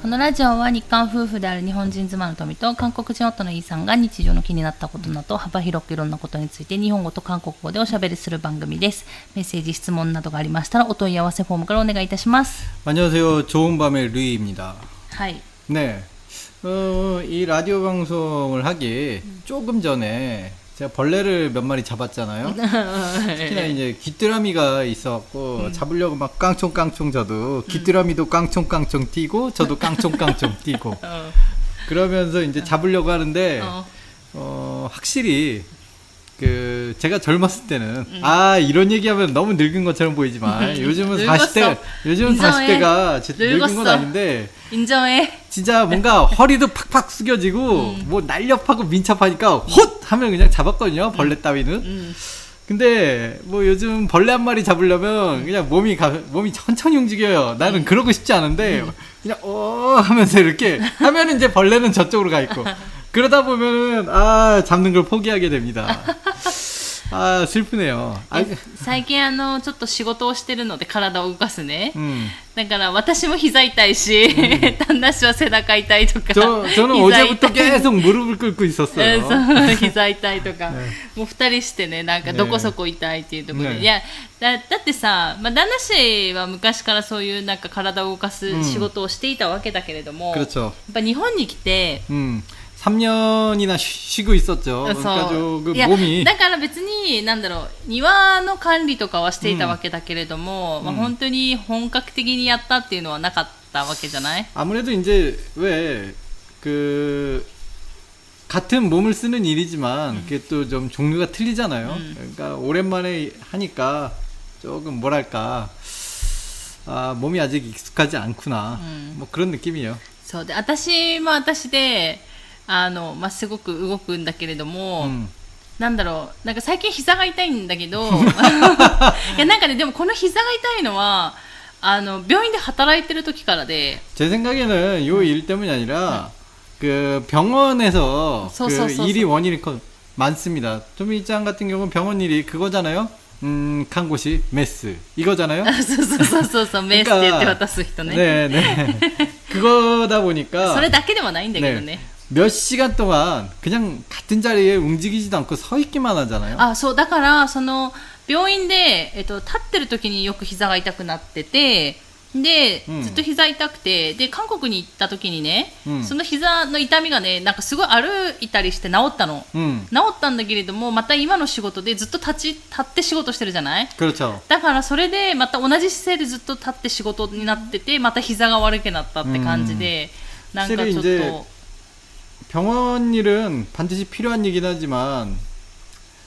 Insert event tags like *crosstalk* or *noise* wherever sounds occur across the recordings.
このラジオは日韓夫婦である日本人妻の富と韓国人夫のイーさんが日常の気になったことなど幅広くいろんなことについて日本語と韓国語でおしゃべりする番組です。メッセージ、質問などがありましたらお問い合わせフォームからお願いいたします。 안녕하세요. 좋은 밤의 루이입니다. はい。 네. 어, 이 라디오 방송을 하기 조금 전에 제가 벌레를 몇 마리 잡았잖아요. *laughs* 특히나 네. 이제 귀뚜라미가 있어갖고 음. 잡으려고 막 깡총깡총 저도 귀뚜라미도 음. 깡총깡총 뛰고 저도 *laughs* 깡총깡총 뛰고 어. 그러면서 이제 잡으려고 하는데 어. 어, 확실히 그 제가 젊었을 때는 음. 아 이런 얘기하면 너무 늙은 것처럼 보이지만 *laughs* 요즘은 40대 요즘은 인정해. 40대가 늙었어. 늙은 건 아닌데 인정해 진짜 뭔가 허리도 팍팍 숙여지고 음. 뭐 날렵하고 민첩하니까 헛 하면 그냥 잡았거든요 음. 벌레 따위는 음. 근데 뭐 요즘 벌레 한 마리 잡으려면 음. 그냥 몸이 가, 몸이 천천히 움직여요. 나는 음. 그러고 싶지 않은데 그냥 어 하면서 이렇게 하면 이제 벌레는 저쪽으로 가 있고 *laughs* 그러다 보면은 아 잡는 걸 포기하게 됩니다 *laughs* 아 슬프네요 아, 最近あの、ちょっと仕事をしてるので体を動かすね。 음. だから私も膝痛いし、*laughs* 旦那氏は背中痛いとか。 저, 저는 膝 어제부터 痛い 계속 무릎을 꿇고 え 있었어요 そ*laughs* う膝痛いとか、ねもう二人してねなんかどこそこ痛いっていうところで、ねいやだだってさ、まあ、旦那氏は昔からそういうなんか体を動かす仕事をしていたわけだけれども、やっ 그렇죠 ぱ日本に来て 음, 3년이나 쉬, 고 있었죠. そ 그러니까 う 그 いや 몸이 だから別になんだろう庭の管理とかはしていたわけだけれども、まあ、本当に本格的にやったっていうのはなかったわけじゃない 아무래도 이제 왜 그 같은 몸을 쓰는 일이지만 그게 또 좀 종류가 틀리잖아요. 음. 그러니까 오랜만에 하니까 조금 뭐랄까 아, 몸이 아직 익숙하지 않구나. 음. 뭐 그런 느낌이에요. そうで私も私で あの、まあ、すごく動くんだけれども、 음. なんだろう、なんか最近膝が痛いんだけど、*laughs* いやなんかね、でもこの膝が痛いのは、あの、病院で働いてる時からで、 제 생각에는 요 일 때문이 아니라 그 병원에서 소, 그 소, 소, 일이 소. 원인이 커- 많습니다. 조미짱 같은 경우는 병원 일이 그거잖아요. 음,看護師 메스 이거잖아요. そうそうそうそうそう、メースって言って渡す人ね。 네, 네. 그거다 보니까 それだけではないんだけどね。 몇 시간 동안 그냥 같은 자리에 움직이지도 않고 서 있기만 하잖아요. あ、そう、だから、その、病院で、えっと、立ってる時によく膝が痛くなってて、で、うんずっと膝痛くて、で、韓国に行った時にね、うんその膝の痛みがね、なんかすごい歩いたりして治ったの。 음, 治ったんだけれども、また今の仕事でずっと立ち、立って仕事してるじゃない 그렇죠. だからそれでまた同じ姿勢でずっと立って仕事になってて、また膝が悪くなったって感じで、なんかちょっ 확실히 이제 と、 병원 일은 반드시 필요한 얘기긴 하지만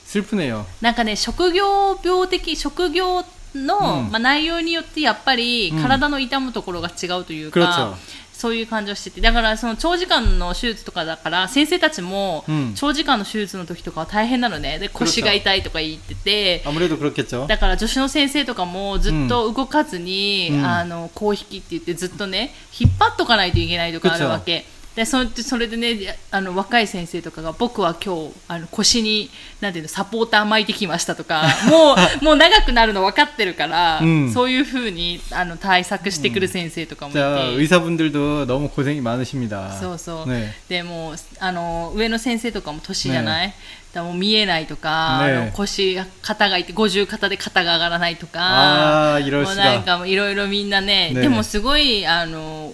슬프네요. なんかね、職業病的、職業の、うんまあ、内容によってやっぱりうん体の痛むところが違うというか、 그렇죠. そういう感じをしてて、だからその長時間の手術とかだから、先生たちもうん長時間の手術の時とかは大変なのね。で、腰が痛いとか言ってて、 아무래도 그렇겠죠. だから助手の先生とかもずっと動かずに、うんあの、こう引きって言ってずっとね、引っ張っとかないといけないとかあるわけ。 で、そそれでね、あの、若い先生とかが、僕は今日、あの、腰に、なんていうの、サポーター巻いてきましたとか、*laughs* もう、もう長くなるの分かってるから、うんそういうふうに、あの、対策してくる先生とかもいて。 자, 의사분들도 너무 고생이 많으십니다. そうそう。 네. でもうあの上の先生とかも年じゃない、だからもう見えないとか、ねあの腰肩がいて50肩で肩が上がらないとか 아, も 이럴 うなん 수가. かもういろいろみんなねねでもすごいあの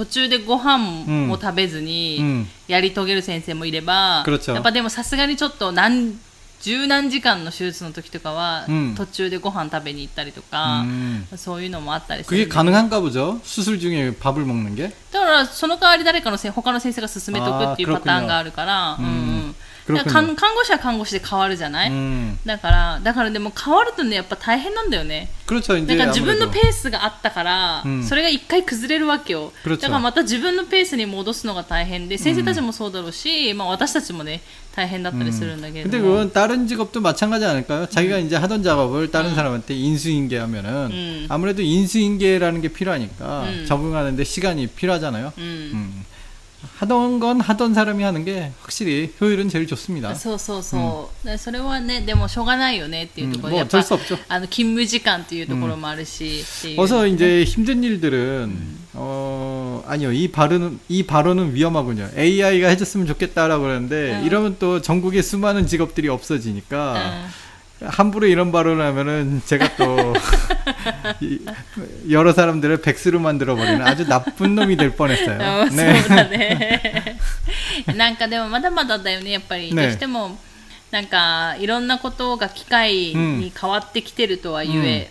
途中でご飯も食べずにうんやり遂げる先生もいれば、 그렇죠 やっぱでもさすがにちょっと何十何時間の手術の時とかは、うん途中でご飯食べに行ったりとか、 음. そういうのもあったりする 그게 んで 가능한가 보죠? 수술 중에 밥을 먹는 게? だからその代わり誰かのせ他の先生が勧めとくっていうあーパターンがあるから、うん うん、だ 그렇군요. から看看護師は看護師で変わるじゃない、 음. だからだからでも変わるとねやっぱ大変なんだよね 그렇죠. だ 이제 から自分の 아무래도. ペースがあったから、うんそれが一回崩れるわけよ 그렇죠 だからまた自分のペースに戻すのが大変で先生たちもそうだろうし、まあ、私たちもね大変だったりするんだけれど 근데 も、 그건 다른 직업도 마찬가지 않을까요? 자기가 이제 하던 작업을 다른 사람한테 인수인계하면은 음. 아무래도 인수인계라는 게 필요하니까 음. 적응하는데 시간이 필요하잖아요. うん、 음. 하던 건 하던 사람이 하는 게 확실히 효율은 제일 좋습니다. そうそうそう、でそれはねでもしょうがないよねっていうところで、うんやっぱもう어쩔수없죠 あの勤務時間っていうところもあるし、っていう 어서 이제 힘든 일들은 어 어, 아니요. 이 발언은, 이 발언은 위험하군요. AI가 해줬으면 좋겠다라고 그러는데, 음. 이러면 또 전국의 수많은 직업들이 없어지니까, 음. 함부로 이런 발언을 하면은 제가 또, *laughs* 이, 여러 사람들을 백수로 만들어버리는 아주 나쁜 놈이 될 あ 뻔했어요. そうだねなんかでもまだまだだよねやっぱり、ねどうしてもなんかいろんなことが機械に変わってきてるとはいえ、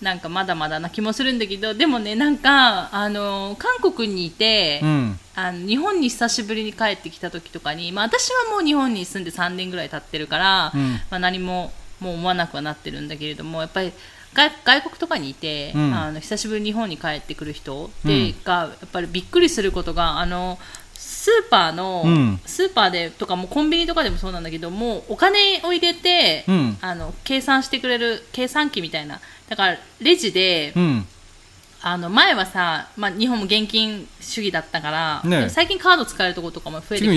なんかまだまだな気もするんだけどでもねなんかあの韓国にいて、 음, あの日本に久しぶりに帰ってきた時とかに、まあ、私はもう日本に住んで3年ぐらい経ってるから、うんまあ、何も もう思わなくはなってるんだけれどもやっぱり外外国とかにいて、うん。あの久しぶりに日本に帰ってくる人うん。やっぱりびっくりすることがあのスーパーの、うん。スーパーでとかもコンビニとかでもそうなんだけどもうお金を入れて、うん。あの計算してくれる計算機みたいな。だからレジで、 음, あの前はさ、まあ、日本も現金主義だったから、ね、最近カード使えるところとかも増えてきた。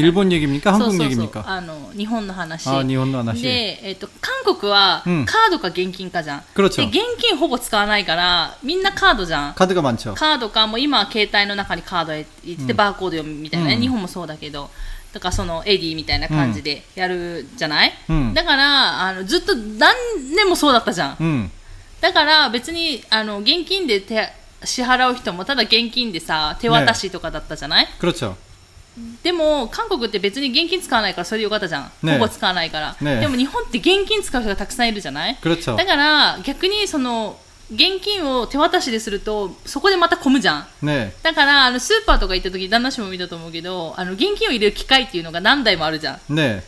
日本の話。あ日本の話。で、えっと、韓国はカードか現金かじゃん、うん、で現金ほぼ使わないからみんなカードじゃん。カードかもう今は携帯の中にカードへ行って、バーコード読むみたいな、ね。うん、日本もそうだけど。だからそのエディみたいな感じでやるじゃない、うん、だからあのずっと何年もそうだったじゃん、だから別にあの現金で手支払う人もただ現金でさ手渡しとかだったじゃない、ね、でも韓国って別に現金使わないからそれでよかったじゃん、ね、ほぼ使わないから、ね、でも日本って現金使う人がたくさんいるじゃない？だから逆にその現金を手渡しでするとそこでまた混むじゃん、ね、だからあのスーパーとか行った時旦那氏も見たと思うけどあの現金を入れる機械っていうのが何台もあるじゃん、ね、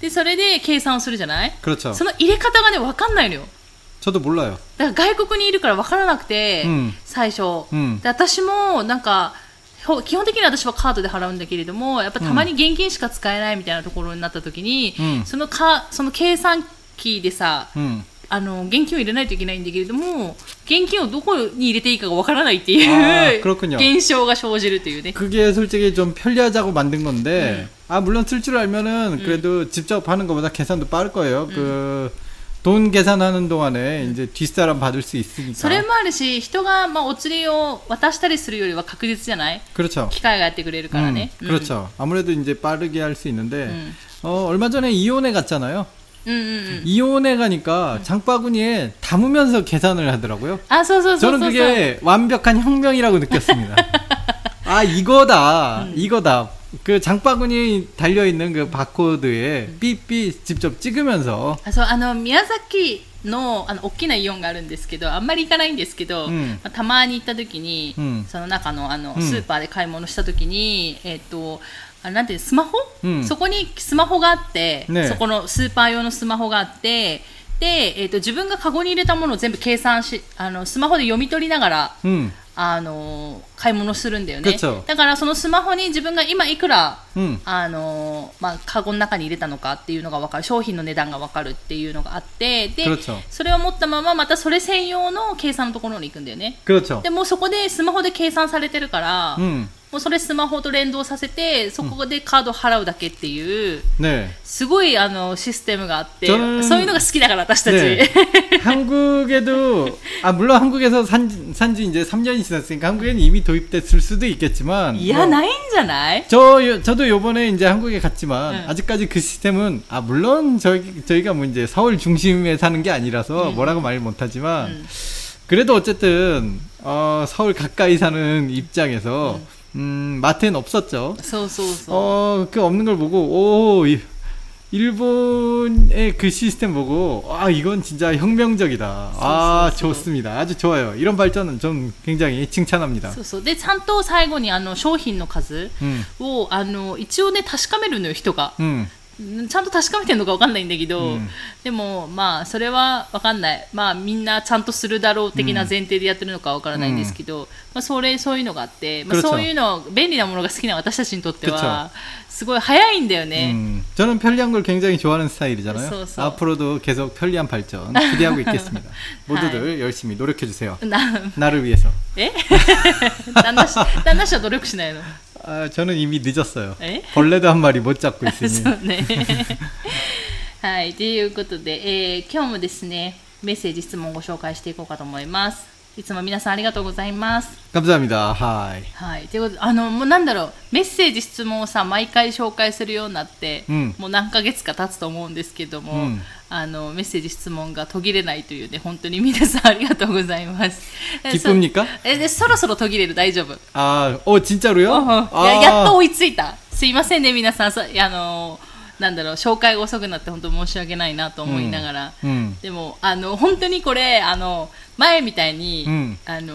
でそれで計算をするじゃない？その入れ方がね分かんないのよ。 저도 몰라요. だから外国にいるから分からなくて、うん最初、うんで私もなんかほ基本的に私はカードで払うんだけれどもやっぱたまに現金しか使えないみたいなところになった時に、うんそのかその計算機でさ 음. あの現金を入れないといけないんだけれども現金をどこに入れていいかが分からないってあいうー그렇군요現象が生じるというね 그게 솔직히 좀 편리하자고 만든 건데, 아, 물론 쓸 줄 알면은 그래도 직접 하는 것보다 계산도 빠를 거예요. 그, 돈 계산하는 동안에 이제 뒷사람 받을 수 そ 있으니까. れもあるし人が、まあ、お釣りを渡したりするよりは確実じゃない 그렇죠. 機械がやってくれるからね、 음, 그렇죠. 아무래도 이제 빠르게 할 수 있는데, 음. 어, 얼마 전에 이혼에 갔잖아요. うんうんうん 이혼에 가니까 장바구니에 담으면서 계산을 하더라고요. あそうそうそうそう 저는 そう 그게 완벽한 혁명이라고 느꼈습니다. *laughs* 아, 이거다. 이거다. 그 장바구니 달려있는 그 바코드에 삐삐 직접 찍으면서 あそうあの宮崎のあの大きなイオンがあるんですけどあんまり行かないんですけど、うんまあたまに行った時に、うんその中のあの、うんスーパーで買い物した時に、えっとあなんていうスマホ、うんそこにスマホがあって、ねそこのスーパー用のスマホがあってで、えっと自分がカゴに入れたものを全部計算しあのスマホで読み取りながら 음, あの買い物するんだよね。だからそのスマホに自分が今いくら、うん、あのまあ、カゴの中に入れたのかっていうのが分かる。商品の値段が分かるっていうのがあって。でそれを持ったまままたそれ専用の計算のところに行くんだよね。でもそこでスマホで計算されてるから、うん、もうそれスマホと連動させてそこでカード払うだけっていう、 네. すごいあのシステムがあって저는 そういうのが好きだから私たち、 네. 한국에도 *laughs* 아 물론 한국에서 산, 산지 이제 3년이 지났으니까 한국에는 이미 도입됐을 수도 있겠지만 いや 뭐 ないんじゃない 저 요- 저도 요번에 이제 한국에 갔지만 응. 아직까지 그 시스템은 아 물론 저희 저희가 뭐 이제 서울 중심에 사는 게 아니라서 뭐라고 말 못하지만 음. 그래도 어쨌든 어 서울 가까이 사는 입장에서 음 마트엔 없었죠. そうそうそう、 어 그 없는 걸 보고 오 이- 일본의 그 시스템 보고 아 이건 진짜 혁명적이다. 아 쏘, 쏘, 쏘. 좋습니다. 아주 좋아요. 이런 발전은 좀 굉장히 칭찬합니다. そうそうでちゃんと最後にあの商品の数 음, をあの一応ね確かめるのよ人が 음, ん ちゃんと確かめてるのか分かんないんだけど、うんでもまあそれは分かんないまあみんなちゃんとするだろう的な前提でやってるのか分からないんですけど、まあ、それそういうのがあって、まあ、 그렇죠 そういうの便利なものが好きな私たちにとってはすごい早いんだよね、 음, 저는 편리한 걸 굉장히 좋아하는 스타일이잖아요. 쏘, 쏘. 앞으로도 계속 편리한 발전 기대하고 있겠습니다. *laughs* 모두들 열심히 노력해 주세요. な 나를 위해서. え旦那氏旦那氏は努力しないの 아, 저는 이미 늦었어요. 에? 벌레도 한 마리 못 잡고 있으니. *laughs* そうね。はい、ということで、えー今日もですね、メッセージ、質問をご紹介していこうかと思います。 いつも皆さんありがとうございます。 감사합니다. 하이. はい。ということで、あの、もうなんだろう、メッセージ、質問をさ、毎回紹介するようになって、うんもう何ヶ月か経つと思うんですけども、うんあの、メッセージ、質問が途切れないというね、本当に皆さんありがとうございます。え 기쁩니까? そえ、で、そろそろ途切れる、大丈夫。 아, 어 진짜로요? ややっと追いついた。すいませんね、皆さん。さあの、 なんだろう、紹介が遅くなって本当申し訳ないなと思いながら。 음. でも、あの、本当にこれ、あの、前みたいに、うんあの、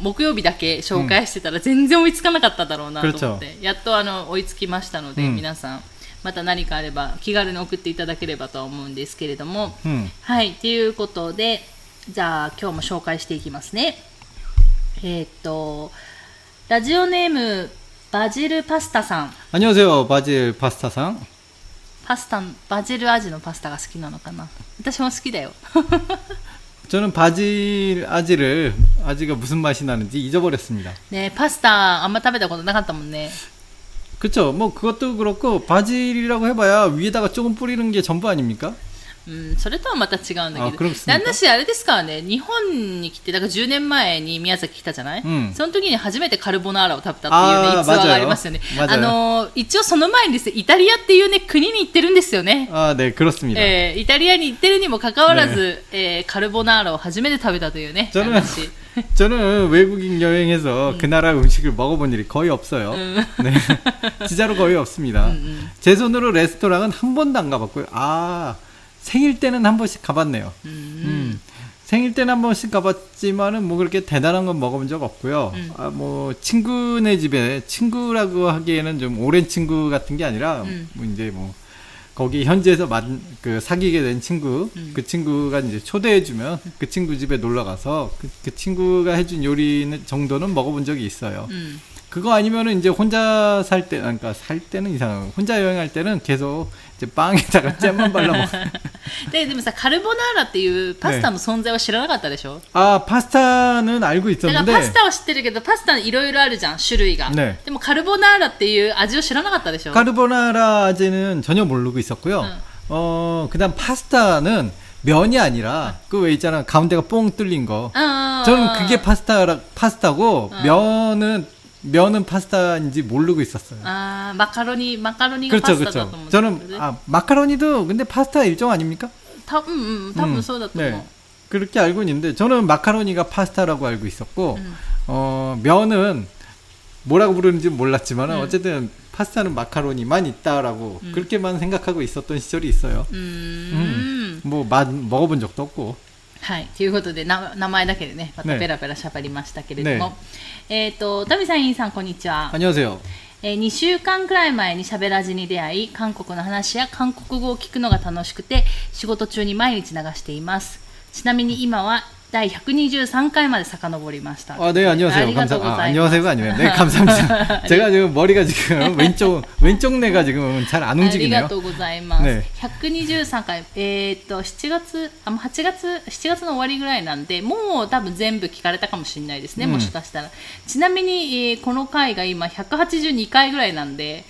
木曜日だけ紹介してたら全然追いつかなかっただろうなと思って、やっとあの、追いつきましたので、うん皆さん、また何かあれば気軽に送っていただければとは思うんですけれども、 음. はい、ということで、じゃあ今日も紹介していきますね。えーっと、ラジオネーム、バジルパスタさん。 안녕하세요. 바질 파스타상. パスタ、バジル味のパスタが好きなのかな私も好きだよ。 *laughs* 저는 바질 아지를 아지가 무슨 맛이 나는지 잊어버렸습니다. ねパスタあんま食べたことなかったもんね。 그쵸? 뭐 그것도 그렇고 바질이라고 해봐야 위에다가 조금 뿌리는 게 전부 아닙니까? うん、それとはまた違うんだあけど。黒くすんのか旦那氏あれですからね、日本に来て、だから10年前に宮崎来たじゃない、うんその時に初めてカルボナーラを食べたっていうね、あー逸話がありますよね。맞아요 あのー一応その前にですね、イタリアっていうね、国に行ってるんですよね。 아, 네, 그렇습니다. えーイタリアに行ってるにもかかわらず、えーカルボナーラを初めて食べたというね、 저는 話。 *laughs* 저는 외국인 여행에서 그 나라 음식을 먹어본 일이 거의 없어요. 네, *laughs* 진짜로 거의 없습니다. 제 손으로 레스토랑은 한 번도 안 가봤고요. 아 생일 때는 한 번씩 가봤네요. 음. 생일 때는 한 번씩 가봤지만은 뭐 그렇게 대단한 건 먹어본 적 없고요. 음. 아, 뭐 친구네 집에 친구라고 하기에는 좀 오랜 친구 같은 게 아니라 음. 뭐 이제 뭐 거기 현지에서 만, 그 사귀게 된 친구, 그 친구가 이제 초대해주면 그 친구 집에 놀러 가서 그, 그 친구가 해준 요리 정도는 먹어본 적이 있어요. 그거 아니면은 이제 혼자 살 때, 그러니까 살 때는 이상하고 혼자 여행할 때는 계속 でパン에다가 잼만발라먹で、でもさ、カルボナーラっていうパスタの存在は知らなかったでしょ、아 파스타는 알고 だから 있었는데 パスタは知ってるけど、パスタいろいろあるじゃん、種類が。ねでもカルボナーラっていう味を知らなかったでしょ 카르보나라 아재는 전혀 모르고 있었고요. 응. 어 그다음 파스타는 면이 아니라 그 왜 있잖아 가운데가 뽕 뚫린 거. うんうんうん 저는 그게 파스타 파스타고 면은 면은 파스타인지 모르고 있었어요. 아 마카로니 마카로니가 그렇죠, 파스타다 그렇죠. 저는 아 마카로니도 근데 파스타 일종 아닙니까? 다, 음, 음, 음 다 음, 무서다 또. 네. 그렇게 알고 있는데 저는 마카로니가 파스타라고 알고 있었고 음. 어 면은 뭐라고 부르는지 몰랐지만 음. 어쨌든 파스타는 마카로니만 있다라고 음. 그렇게만 생각하고 있었던 시절이 있어요. 음. 음. 뭐맛 먹어본 적도 없고. はい。ということで名前だけでねまたペラペラしゃべりましたけれども、ね。ね、えっ、ー、とタミさんインさんこんにちは。こんにちは。えー、2週間くらい前にしゃべらずに出会い韓国の話や韓国語を聞くのが楽しくて仕事中に毎日流しています。ちなみに今は第123回まで遡りました. 아, 네, 안녕하세 요. 네, 감 사, 아, 안녕하세 요. 아니면 네, 감사합니 다. 제가 지금 머리가 지금 *laughs* 왼쪽 왼쪽 내가 지금 잘 안 움직이네 요. 감사합니 다. 네. 123回.えっと7月,아마 8月,7月の終わりぐらいなんで、もう多分全部聞かれたかもしれないですね、もしかしたら。ちなみに、え、この回が今182回ぐらいなんで、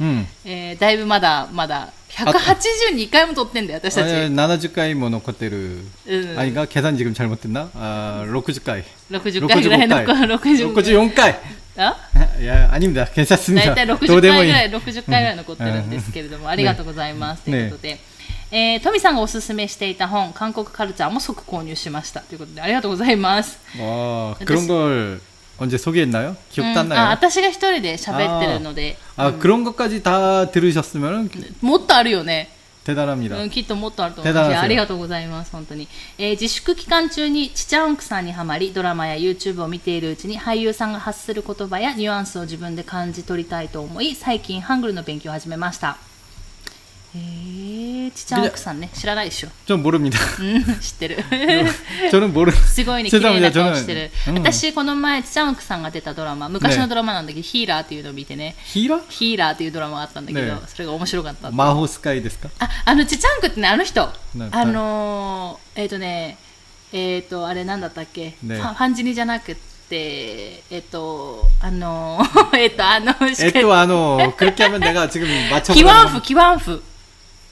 え、だいぶまだまだ182回も撮ってんだよ、私たち。 아, 70回も残ってる。うん 아닌가? 계산 지금 잘못됐나? 아, 60回. 60回ぐらいの、60 64回. あ 야, 아닙니다. 괜찮습니다. 大体 도 60 데모 回 이 ぐらい、60回ぐらい残ってるんですけれども、ありがとうございます。ということで、えー、トミさんがおすすめしていた本、韓国カルチャーも即購入しました。ということで、ありがとうございます。 와, 그런 걸 언제 소개했나요? 기억도 안 うんあ 나요? 私が一人で喋ってるので、 아, 그런 것까지 다 들으셨으면 もっとあるよね。 대단합니다. うん、きっともっとあると思う手だらせしありがとうございます、本当に。えー自粛期間中にチチャンクさんにはまり、ドラマや YouTube を見ているうちに俳優さんが発する言葉やニュアンスを自分で感じ取りたいと思い、最近ハングルの勉強を始めました。 えー、チチャンクさんね、知らないでしょ。 전 모릅니다. うん、知ってる。 저는 모르. すごいね、綺麗な 죄송합니다. 顔してる。 저는 음. 私、この前、チチャンクさんが出たドラマ、昔のねドラマなんだけど、ヒーラーっていうのを見てね、 히라? ヒーラーっていうドラマがあったんだけど、ねそれが面白かった。 마호 스카이 ですか?あ、あの、ちちゃんくってね、あの人。ねあのー、えっ、とね、えっ、と、あれなんだったっけ、ねファファンジニじゃなくって、えっ、と、あのー、えっと、あの、 에또 아노 그렇게 하면 내가 지금 맞춰 キワンフ、キ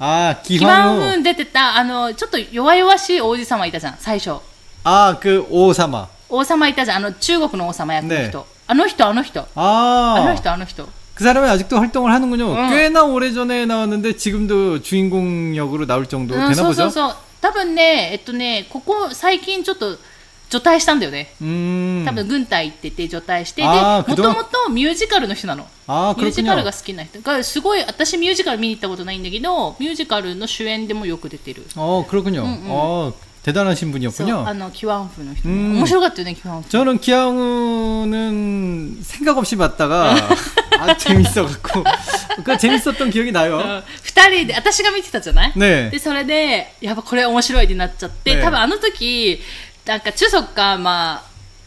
ワンフ。 아 キワンフ 기환우 出てた、あの、ちょっと弱々しい王子様いたじゃん、最初。 아그 오사마 王様いたじゃんあの中国の王様役の人、ねあの人あの人 아, あの人あの人 그 사람이 아직도 활동을 하는군요. 응. 꽤나 오래전에 나왔는데 지금도 주인공 역으로 나올 정도 うん 되나 そうそう 보죠? そう多分ねえっとねここ最近ちょっと 除隊したんだよね 음. 多分軍隊行ってて除隊してであーもともとミュージカルの人なの 아, ミュージカル 그렇군요. が好きな人がすごい私ミュージカル見に行ったことないんだけどミュージカルの主演でもよく出てる 어, 그렇군요. 응, 응. 어, 대단하신 そう 분이었군요. あのキワンフの人、うん面白かったよねキワンフ 저는 기아우는 생각 없이 봤다가 아 재밌어갖고 그 재밌었던 기억이 나요. うん二人で私が見てたじゃない 네. でそれでやっぱこれ面白いってなっちゃって、ね多分あの時 なんか中足かまあ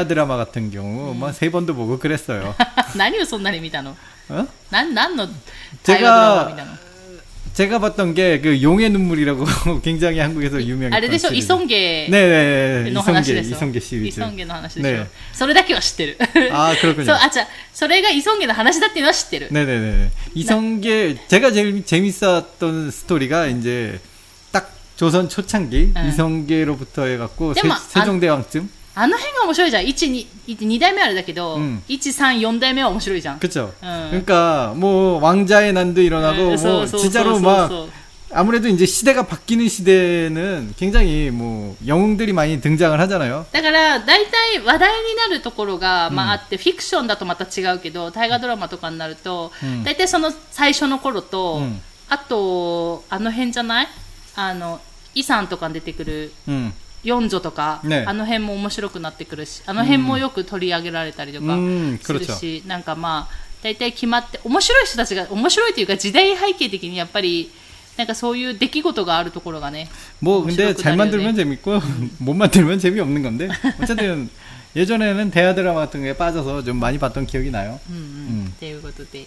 하 드라마 같은 경우 뭐 세 번도 보고 그랬어요. *laughs* 何をそんなに見たの 어? なん何の 제가 大河ドラマを見たの 제가 봤던 게 그 용의 눈물이라고 *laughs* 굉장히 한국에서 유명했던 あれでしょ、イ 시리즈. ソンゲ 네네 の話 이성계 ですよ。 이성계 イ 시리즈. ソンゲの話でしょ。ねそれだけは知ってる。 아 そう、 그렇군요. あ、じゃあそれがイソンゲの話だっていうのは知ってる。 네네네. 이성계 제가 제일 재밌었던 스토리가 이제 딱 조선 초창기 응. 이성계로부터 해갖고 세, 근데 뭐, 세종대왕쯤 あの辺が面白いじゃん。1、2、2代目あれだけど、うん1、3、4代目は面白いじゃん。 그쵸? 응. 그러니까 뭐 왕자의 난도 일어나고 うんそう 뭐 そうそう 진짜로 そう 막 そう 아무래도 이제 시대가 바뀌는 시대는 굉장히 뭐 영웅들이 많이 등장을 하잖아요. だから、大体話題になるところが、まああって、フィクションだとまた違うけど、大河ドラマとかになると、うん大体その最初の頃と、うんあと、あの辺じゃないあの、イさんとかに出てくる 음. 四女とか、ねあの辺も面白くなってくるしあの辺もよく取り上げられたりとかうんするし、なんかまあ大体決まって面白い人たちが面白いというか時代背景的にやっぱりなんかそういう出来事があるところがね 뭐 근데 잘 만들면 재밌고 못 만들면 재미없는 건데 어쨌든 예전에는 대하 드라마 같은 거에 빠져서 좀 많이 봤던 기억이 나요. うんうんうんっていうことで。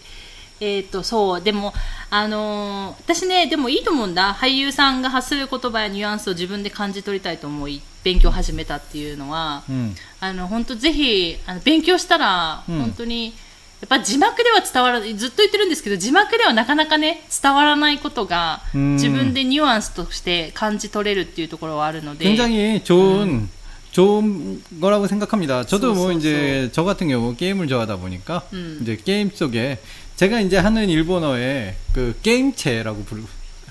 えっとそうでも、あのー私ねでもいいと思うんだ俳優さんが発する言葉やニュアンスを自分で感じ取りたいと思い勉強を始めたっていうのは、 음. あの本当ぜひあの勉強したら、うん本当にやっぱ字幕では伝わらずっと言ってるんですけど字幕ではなかなかね伝わらないことがうん自分でニュアンスとして感じ取れるっていうところはあるので 굉장히 좋은 좋은 거라고 생각합니다. 저도 뭐 쏘, 쏘, 이제 저 같은 경우 게임을 좋아하다 보니까 음. 이제 게임 속에 제가 이제 하는 일본어에 그 게임체라고 부르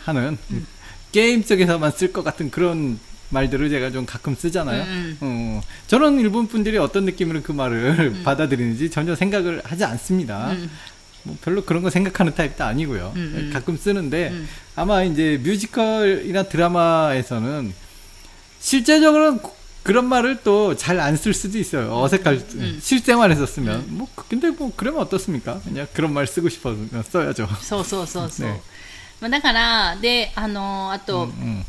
하는 음. 게임 속에서만 쓸 것 같은 그런 말들을 제가 좀 가끔 쓰잖아요. 음, 어, 저는 일본 분들이 어떤 느낌으로 그 말을 *laughs* 받아들이는지 전혀 생각을 하지 않습니다. 음. 뭐 별로 그런 거 생각하는 타입도 아니고요. 음, 음. 가끔 쓰는데 음. 아마 이제 뮤지컬이나 드라마에서는 실제적으로 그런 말을 또 잘 안 쓸 수도 있어요. 어색할 음. 실생활에서 쓰면 뭐 근데 뭐 그러면 어떻습니까? 그냥 그런 말 쓰고 싶어서 써야죠. そうそうそうそう、ねまあ、だからであのあと、 음,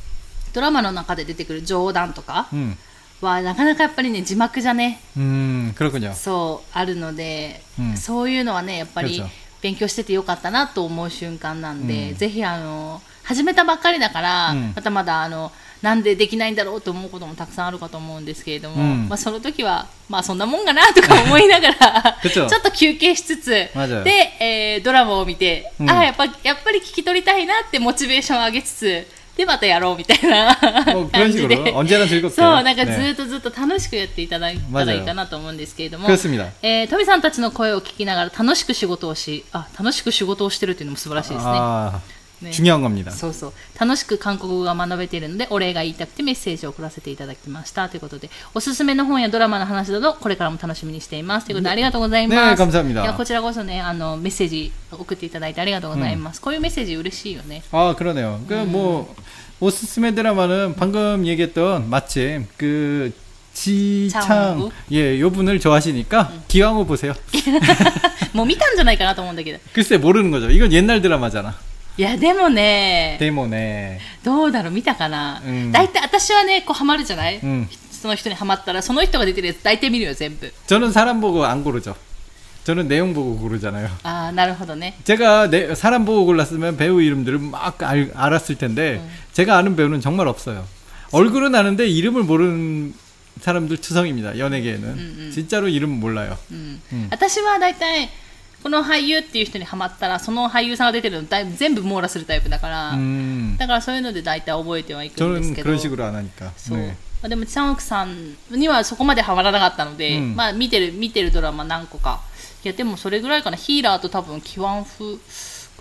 ドラマの中で出てくる冗談とか 음, はなかなかやっぱりね字幕じゃね 음, 그렇군요. そうあるので、うんそういうのはねやっぱりそうそう勉強しててよかったなと思う瞬間なんで、うんぜひあの始めたばっかりだから、うんまだまだあの なんでできないんだろうと思うこともたくさんあるかと思うんですけれども、うん、まあ、その時はまあそんなもんかなとか思いながら *laughs* ちょっと休憩しつつで、えー、ドラマを見て、うん、ああやっぱやっぱり聞き取りたいなってモチベーションを上げつつでまたやろうみたいな *laughs* 感じで。そうなんかずっとずっと楽しくやっていただいたらいいかなと思うんですけれども。えー、トさんたちの声を聞きながら楽しく仕事をしあ楽しく仕事をしてるっていうのも素晴らしいですね。ね 중요한 겁니다. そうそう楽しく韓国語が学べているのでお礼が言いたくてメッセージを送らせていただきましたということでおすすめの本やドラマの話などこれからも楽しみにしていますということでありがとうございます、ね감사합니다 いやこちらこそねあのメッセージ送っていただいてありがとうございます、こういうメッセージ嬉しいよね 아 그러네요. 그 뭐 오스스메 드라마는 방금 얘기했던 마침 그 지창 장우? 예, 요 분을 좋아하시니까 기왕후 보세요. もう見たんじゃないかなと思うんだけど *laughs* 글쎄 모르는 거죠. 이건 옛날 드라마잖아. いやでもね 데모네. どうだろう見たかな、うん大体私はねこうハマるじゃない、 음. その人にハマったらその人が出てるやつ大体見るよ全部 저는 사람 보고 안 고르죠. 저는 내용 보고 고르잖아요. ああなるほどね 제가 내, 사람 보고 골랐으면 배우 이름들을 막 알, 알았을 텐데 제가 아는 배우는 정말 없어요. 얼굴은 아는데 이름을 모르는 사람들 투성입니다. 연예계에는 진짜로 이름 몰라요. うんうん私は大体 この俳優っていう人にはまったらその俳優さんが出てるのだい全部網羅するタイプだからだからそういうので大体覚えてはいくんですけど。そう、ね、でもチャンオクさんにはそこまではまらなかったので、うん、まあ見てる見てるドラマ何個か。いやでもそれぐらいかな。ヒーラーと多分キワン風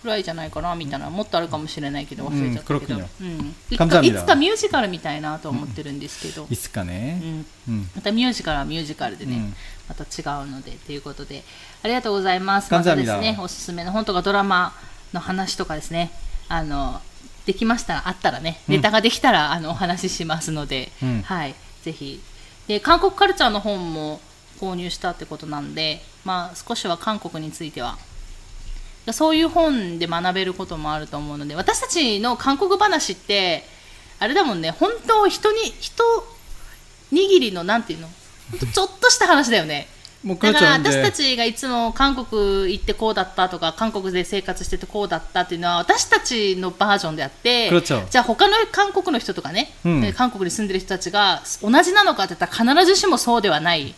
くらいじゃないかなみたいなもっとあるかもしれないけど忘れちゃったけど、うんいつかミュージカルみたいなと思ってるんですけど、いつかね、うん。またミュージカルはミュージカルでね、また違うのでということで。ありがとうございます。またですねおすすめの本とかドラマの話とかですねあのできましたらあったらねネタができたら、あのお話ししますので、はい。ぜひ。で韓国カルチャーの本も購入したってことなんで、まあ、少しは韓国についてはそういう本で学べることもあると思うので私たちの韓国話ってあれだもんね本当人に人握りのなんていうのちょっとした話だよね。だから私たちがいつも韓国行ってこうだったとか韓国で生活しててこうだったっていうのは私たちのバージョンであってじゃあ他の韓国の人とかね、うん、韓国に住んでる人たちが同じなのかって言ったら必ずしもそうではない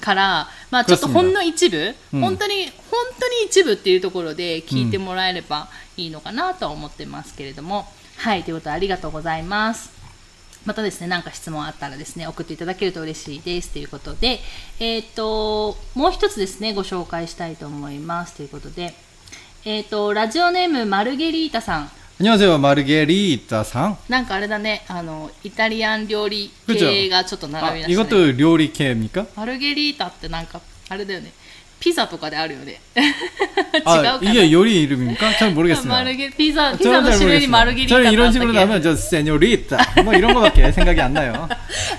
からまあ、ちょっとほんの一部、うん、本当に本当に一部っていうところで聞いてもらえればいいのかなとは思ってますけれども、はいということでありがとうございます。またですね、何か質問あったらですね、送っていただけると嬉しいですということで、えっ、と、もう一つですね、ご紹介したいと思いますということで、えっ、と、ラジオネームマルゲリータさん。 안녕하세요. 마르게리타상. なんかあれだね、あの、イタリアン料理 그죠 系がちょっと 아, 並びましたね。 이것도 요리캐입니까? マルゲリータってなんか、あれだよね。 ピザとかであるよね。*laughs* 違うか 아, な 이게 요리 이름입니까? 잘 マ 모르겠습니다. ルゲピザ、ピザ 저는 の 잘 種類にマル 모르겠습니다. ゲリータ 저는 ってあ 이런 った 식으로 っけ 나면 저 세뇨리타 뭐 이런 거밖에 생각이 안 나요.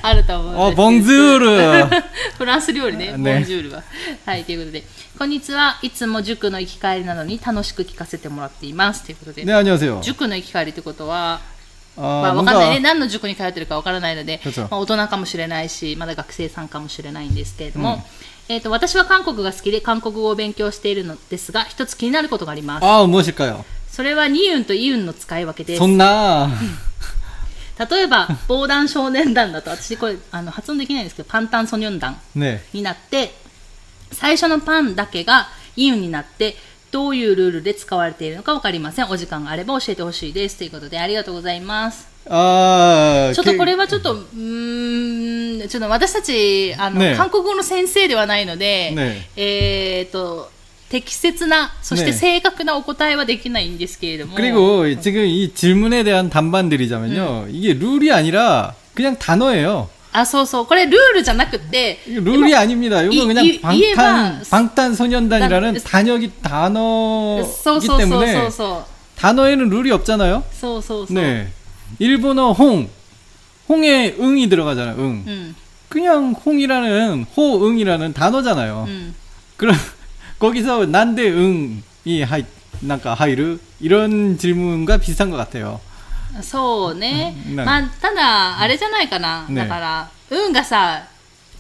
あると思うんです 어, けど 봉주르. *laughs* フランス料理ね、ねボンジュールは。はい、ということで、こんにちは。いつも塾の行き帰りなのに楽しく聞かせてもらっています。ということで、 네, 안녕하세요. 塾の行き帰りってことは、 아, まあ、わかんないね。何の塾に通ってるかわからないので、まあ、大人かもしれないし、まだ学生さんかもしれないんですけれども、うん、えっ、ー、と、私は韓国が好きで韓国語を勉強しているのですが、一つ気になることがあります。ああ、もしかよ。それはニユンとイウンの使い分けです。そんな例えば、防弾少年団だと、私これ、あの、発音できないんですけど、パンタンソニョン団になって、ね、最初のパンだけがイウンになって、どういうルールで使われているのかわかりません。お時間があれば教えてほしいです。ということで、ありがとうございます。 아, ちょっと 그- これはちょっと、うーん、ちょっと私たち、あの、ね韓国語の先生ではないので、ねえっ、と、適切な、そしてね正確なお答えはできないんですけれども。 그리고 지금 이 질문에 대한 답반드리자면요. 이게 룰이 아니라 그냥 단어예요. あ、そうそう。これルールじゃなくて、 이거 룰이 아닙니다. 이거 이- 그냥 이- 이해가- 방탄 방탄소년단이라는 난- 단역이 そう 단어이기 そうそうそう 때문에 そう。 단어에는 룰이 없잖아요. そうそうそう。 네. 일본어 홍 홍에 응이 들어가잖아요. 응. うん。 그냥 홍이라는 호응이라는 단어잖아요. うん。 그럼 *laughs* 거기서 난데 응이 하이 난까 하이르 이런 질문과 비슷한 것 같아요. そうね。まあ、ただ、あれじゃないかな。ね。だから、運がさ、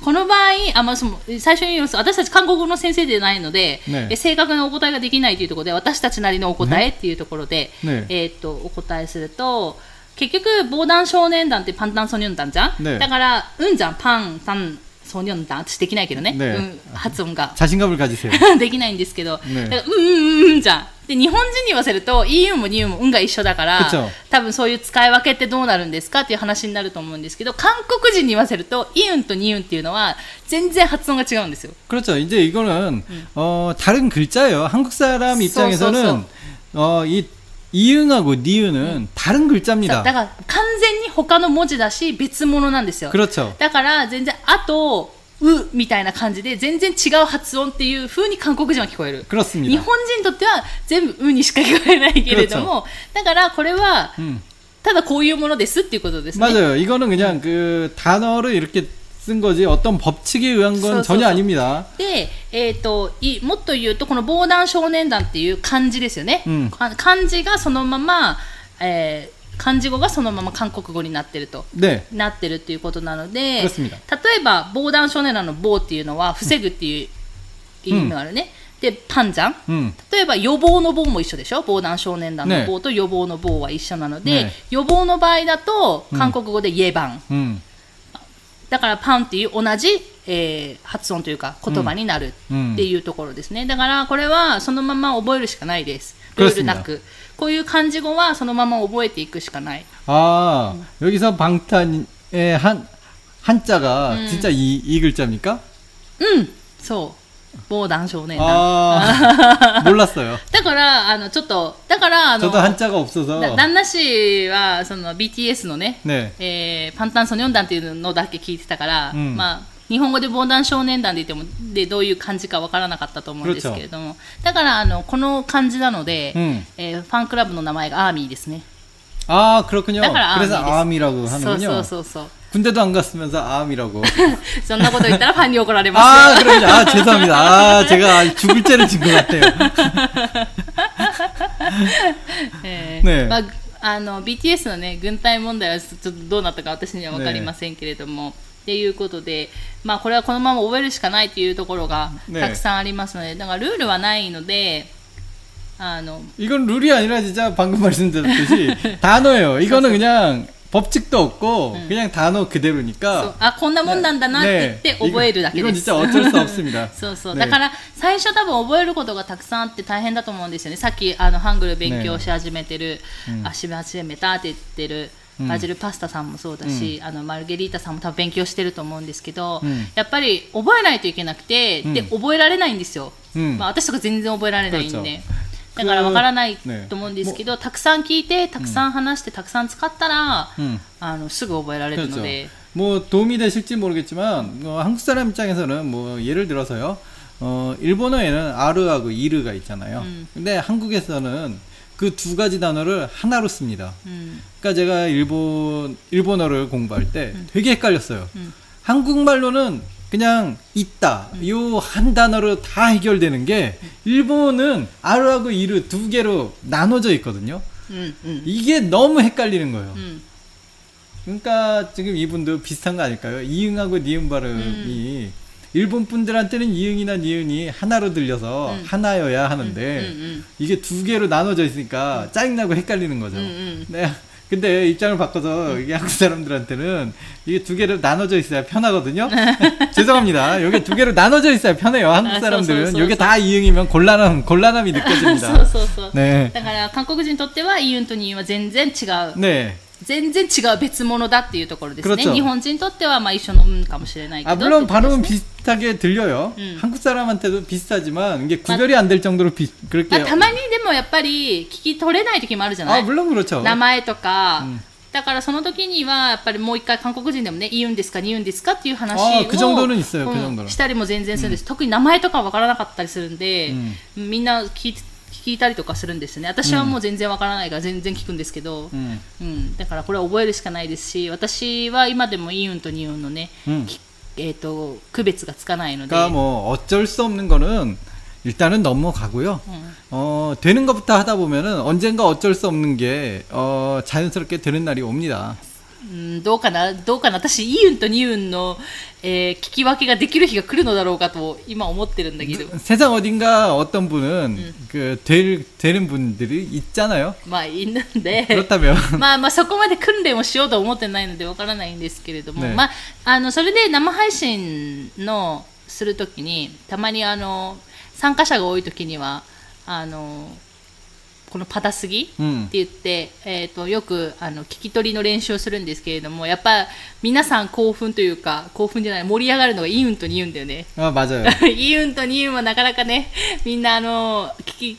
この場合、あ、まあ、その最初に言うと私たち韓国語の先生でないので、ね。え正確なお答えができないというところで、私たちなりのお答えっていうところで、ね。えーっと、お答えすると、結局、防弾少年団ってパンタンソニョン団じゃん、ね。だから、うんじゃん、パン、タン、ソニョン団私できないけどね。ねうん、発音が。 *laughs* 자신감을 가지세요. *laughs* できないんですけど、ねだからうんうんうんうんじゃん。で、日本人に言わせると、いい運もに運も運が一緒だからくちょ、多分そういう使い分けってどうなるんですかっていう話になると思うんですけど、韓国人に言わせると、い運とに運っていうのは、全然発音が違うんですよ。 그렇죠. 이제 이거는 어, 다른 글자예요. 한국 사람 입장에서는 쏘, 어, 이 이응하고 니은은 다른 だ 글자입니다. だから、完全に他の文字だし、別物なんですよ。 그렇죠. だから、全然、あと、うみたいな感じで、全然違う発音っていう風に韓国人は聞こえる。 그렇습니다. 日本人にとっては全部「う」にしか聞こえないけれども、だからこれは 음. ただこういうものですっていうことですね。 맞아요. 이거는 그냥 그 단어를 이렇게 쓴 거지 어떤 법칙에 의한 건 쏘, 쏘, 전혀 쏘. 아닙니다. で、えー、といもっと言うとこの防弾少年団っていう漢字ですよね、うんか漢字がそのまま、えー 漢字語がそのまま韓国語になってると 네. なってるっていうことなので 그렇습니다. 例えば防弾少年団の防っていうのは防ぐっていう意味があるね、でパンジャン 음. 例えば予防の防も一緒でしょ防弾少年団のね防と予防の防は一緒なので、ね予防の場合だと韓国語でイエバン、 음. だからパンっていう同じ、えー発音というか言葉になるうんっていうところですね、だからこれはそのまま覚えるしかないですルールなくこういう漢字語はそのまま覚えていくしかない 아, 여기서 방탄의 한, 한자가 진짜 이, 이 글자입니까? うんそう 防弾少年団 아, 몰랐어요. *laughs* だからあのちょっとだからあの 저도 한자가 없어서. だ旦那氏はその BTS のね、 네. えーパンタンソニョン団っていうのだけ聞いてたから、うんまあ日本語で防弾少年団で言ってもでどういう漢字かわからなかったと思うんですけれどもだからあのこの漢字なので、 음. えーファンクラブの名前がアーミーですね 아, 그렇군요. 따라라, 그래서 아미です 아미라고 そう 하는군요. そうそうそう 군대도 안 갔으면서 아미라고. *laughs* そんなこと言ったらファンに怒られます 아, 그럼요. 아, 죄송합니다. 아, 제가 죽을 죄를 진 것 같아요. *laughs* えーねえまあ、あの BTS の、ね、軍隊問題はちょっとどうなったか私には分かりませんけれども、っていうことで、まあ、これはこのまま覚えるしかないというところがねえたくさんありますので、だからルールはないのであの 이건 룰이 아니라 진짜 방금 말씀드렸듯이 단어예요. 이거는 그냥 법칙도 없고 그냥 단어 そう 그대로니까. あこんなもんなんだなって言って覚えるだけ 이건 です。 진짜 어쩔 수 없습니다. そうそう、 네 だから最初多分覚えることがたくさんあって大変だと思うんですよねさっきあのハングル勉強し始めてる、あし始めたって言ってるバジルパスタさんもそうだし、あのマルゲリータさんも多分勉強してると思うんですけど、うんやっぱり覚えないといけなくて、で覚えられないんですよ、うんまあ、私とか全然覚えられないんそうでそう だからわからないねと思うんですけど、たくさん聞いてたくさん話してたくさん使ったら、 음. あのすぐ覚えられる 그렇죠. ので。 뭐 도움이 되실지 모르겠지만 뭐 한국 사람 입장에서는 뭐 예를 들어서요. 어, 일본어에는 아르하고 이르가 있잖아요. 음. 근데 한국에서는 그 두 가지 단어를 하나로 씁니다. うん、 그러니까 제가 일본 일본어를 공부할 때 되게 헷갈렸어요. 음. 한국말로는 그냥 있다 요 한 단어로 다 해결되는 게 일본은 아루하고 이루 두 개로 나눠져 있거든요. 음, 음. 이게 너무 헷갈리는 거예요. 음. 그러니까 지금 이분도 비슷한 거 아닐까요? 이응하고 니은 발음이 음. 일본 분들한테는 이응이나 니은이 하나로 들려서 음. 하나여야 하는데 음, 이게 두 개로 나눠져 있으니까 짜증나고 헷갈리는 거죠. 네. 근데 입장을 바꿔서 이게 한국 사람들한테는 이게 두 개로 나눠져 있어야 편하거든요. *laughs* 죄송합니다. 이게 두 개로 나눠져 있어야 편해요. 한국 아, 사람들은 소, 소, 소, 이게 소. 다 이응이면 곤란함 곤란함이 そう 느껴집니다. そうそ*laughs* う、 네. だから韓国人にとってはイユンとニーンは全然違う 네. 全然違う別物だっていうところですね 그렇죠 日本人にとってはまあ一緒のうんかもしれないけど 아 물론 ってことです 발음은 ね 비슷하게 들려요. 음. 한국 사람한테도 비슷하지만 이게 구별이 안 될 정도로 비, 그렇게 まあ、たまにでもやっぱり聞き取れない時もあるじゃな 아 い 물론 그렇죠. 名前とか、うんだからその時にはやっぱりもう一回韓国人でもね言うんですか言うんですかっていう話をあー그정도는있어요 うん 그정도는 したりも全然するんです、特に名前とかわからなかったりするんで、みんな聞い 聞いたりとかするんですね私はもう全然わからないから全然聞くんですけど、 음. うん、だからこれは覚えるしかないですし私は今でもイウンとニウンのね、 음. きえー、と区別がつかないので、 그러니까 뭐 어쩔 수 없는 거는 일단은 넘어가고요. 음. 어, 되는 것부터 하다 보면은 언젠가 어쩔 수 없는 게 어, 자연스럽게 되는 날이 옵니다. うん、どうかなどうかな私イウンとニウンの、えー聞き分けができる日が来るのだろうかと今思ってるんだけど 세상 어딘가 어떤 분은 그 될, 되는 분들이 있잖아요. まあいるんで 그렇다면 まあまあそこまで訓練をしようとは思ってないのでわからないんですけれども、ねまああのそれで生配信のするときにたまにあの参加者が多いときにはあの このパタスギ 음. って言って、えー、とよくあの聞き取りの練習をするんですけれどもやっぱ皆さん興奮というか興奮じゃない盛り上がるのがイウンとニウンだよね 아 맞아요. *laughs* イウンとニウンはなかなかねみんなあの聞き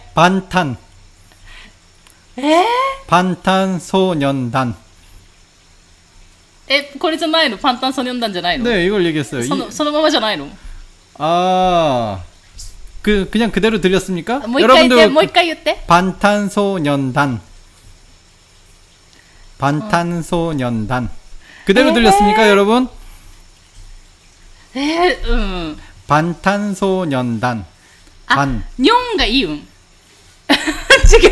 반탄, えー、 방탄소년단. えこれじゃないのパンタンソニョンダンじゃないの 네, 이걸 얘기했어요. そ 이- のそのままじゃないの 아, 그 그냥 그대로 들렸습니까? もう一回言ってもう 여러분들 一回言って 방탄소년단. 방탄소년단. 그대로 에? 들렸습니까, 여러분? えー、うん 방탄소년단. あ 반. ニョンがいいうん *laughs* 지금.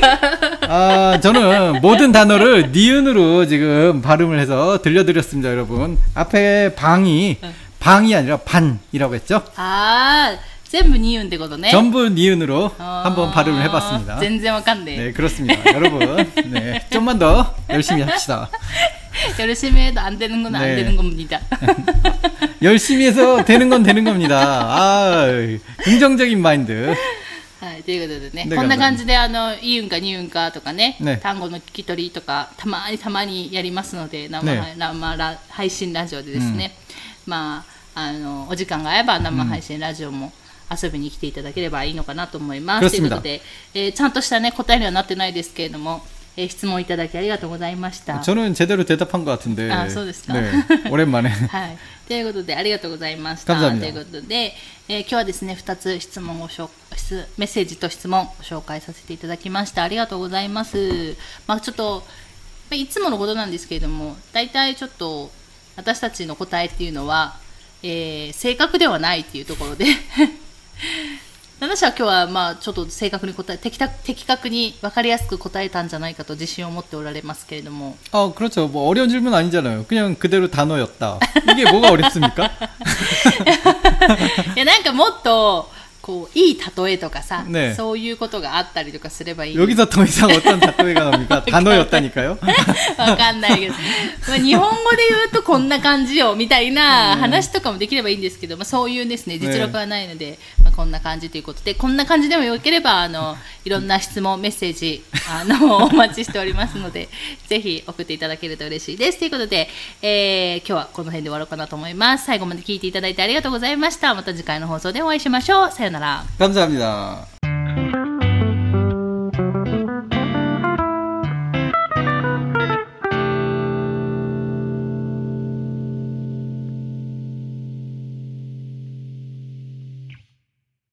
아, 저는 모든 단어를 니은으로 지금 발음을 해서 들려드렸습니다, 여러분. 앞에 방이, 방이 아니라 반이라고 했죠? 아, 전부 니은 되거든요. 전부 니은으로 어... 한번 발음을 해봤습니다. 전제 와간데. 네, 그렇습니다. 여러분, 네, 좀만 더 열심히 합시다. *laughs* 열심히 해도 안 되는 건안 네. 되는 겁니다. *laughs* 열심히 해서 되는 건 되는 겁니다. 아, 긍정적인 마인드. はい、ということでね、こんな感じで、あの、いいんかにうんかとかね、ね。単語の聞き取りとか、たまにたまにやりますので、生、ね、生ラ配信ラジオでですね、うん、まあ、あの、お時間が合えば生配信ラジオも遊びに来ていただければいいのかなと思います。うん、ということで、えー、ちゃんとしたね、答えにはなってないですけれども、えー質問いただきありがとうございました。 저는 제대로 대답한 것 같은데. 아, そうですか? 네, *laughs* 오랜만에. *laughs* はい。ということで、ありがとうございました。감사합니다 ということで、えー今日はですね、2つ質問を紹質メッセージと質問を紹介させていただきました。ありがとうございます。まあちょっと、まあいつものことなんですけれども、大体ちょっと、私たちの答えっていうのは、えー正確ではないっていうところで、 私は今日はまあちょっと正確に答え的確的確に分かりやすく答えたんじゃないかと自信を持っておられますけれども 아, 그렇죠. 뭐 어려운 질문 아니잖아요. 그냥 그대로 단어였다. 이게 뭐가 어렵습니까? *laughs* *laughs* いやなんかもっと こういい例えとかさ、ねそういうことがあったりとかすればいい 여기서 더 이상 어떤 단어가 나옵니까? 단어였다니까요? *laughs* わかんないけど、まあ、日本語で言うとこんな感じよみたいな話とかもできればいいんですけど、まあ、そういうですね実力はないので、まあ、こんな感じということでこんな感じでもよければあのいろんな質問メッセージあの*laughs* お待ちしておりますのでぜひ送っていただけると嬉しいですということで、えー今日はこの辺で終わろうかなと思います最後まで聞いていただいてありがとうございましたまた次回の放送でお会いしましょうさよなら ら。 사람. 감사합니다.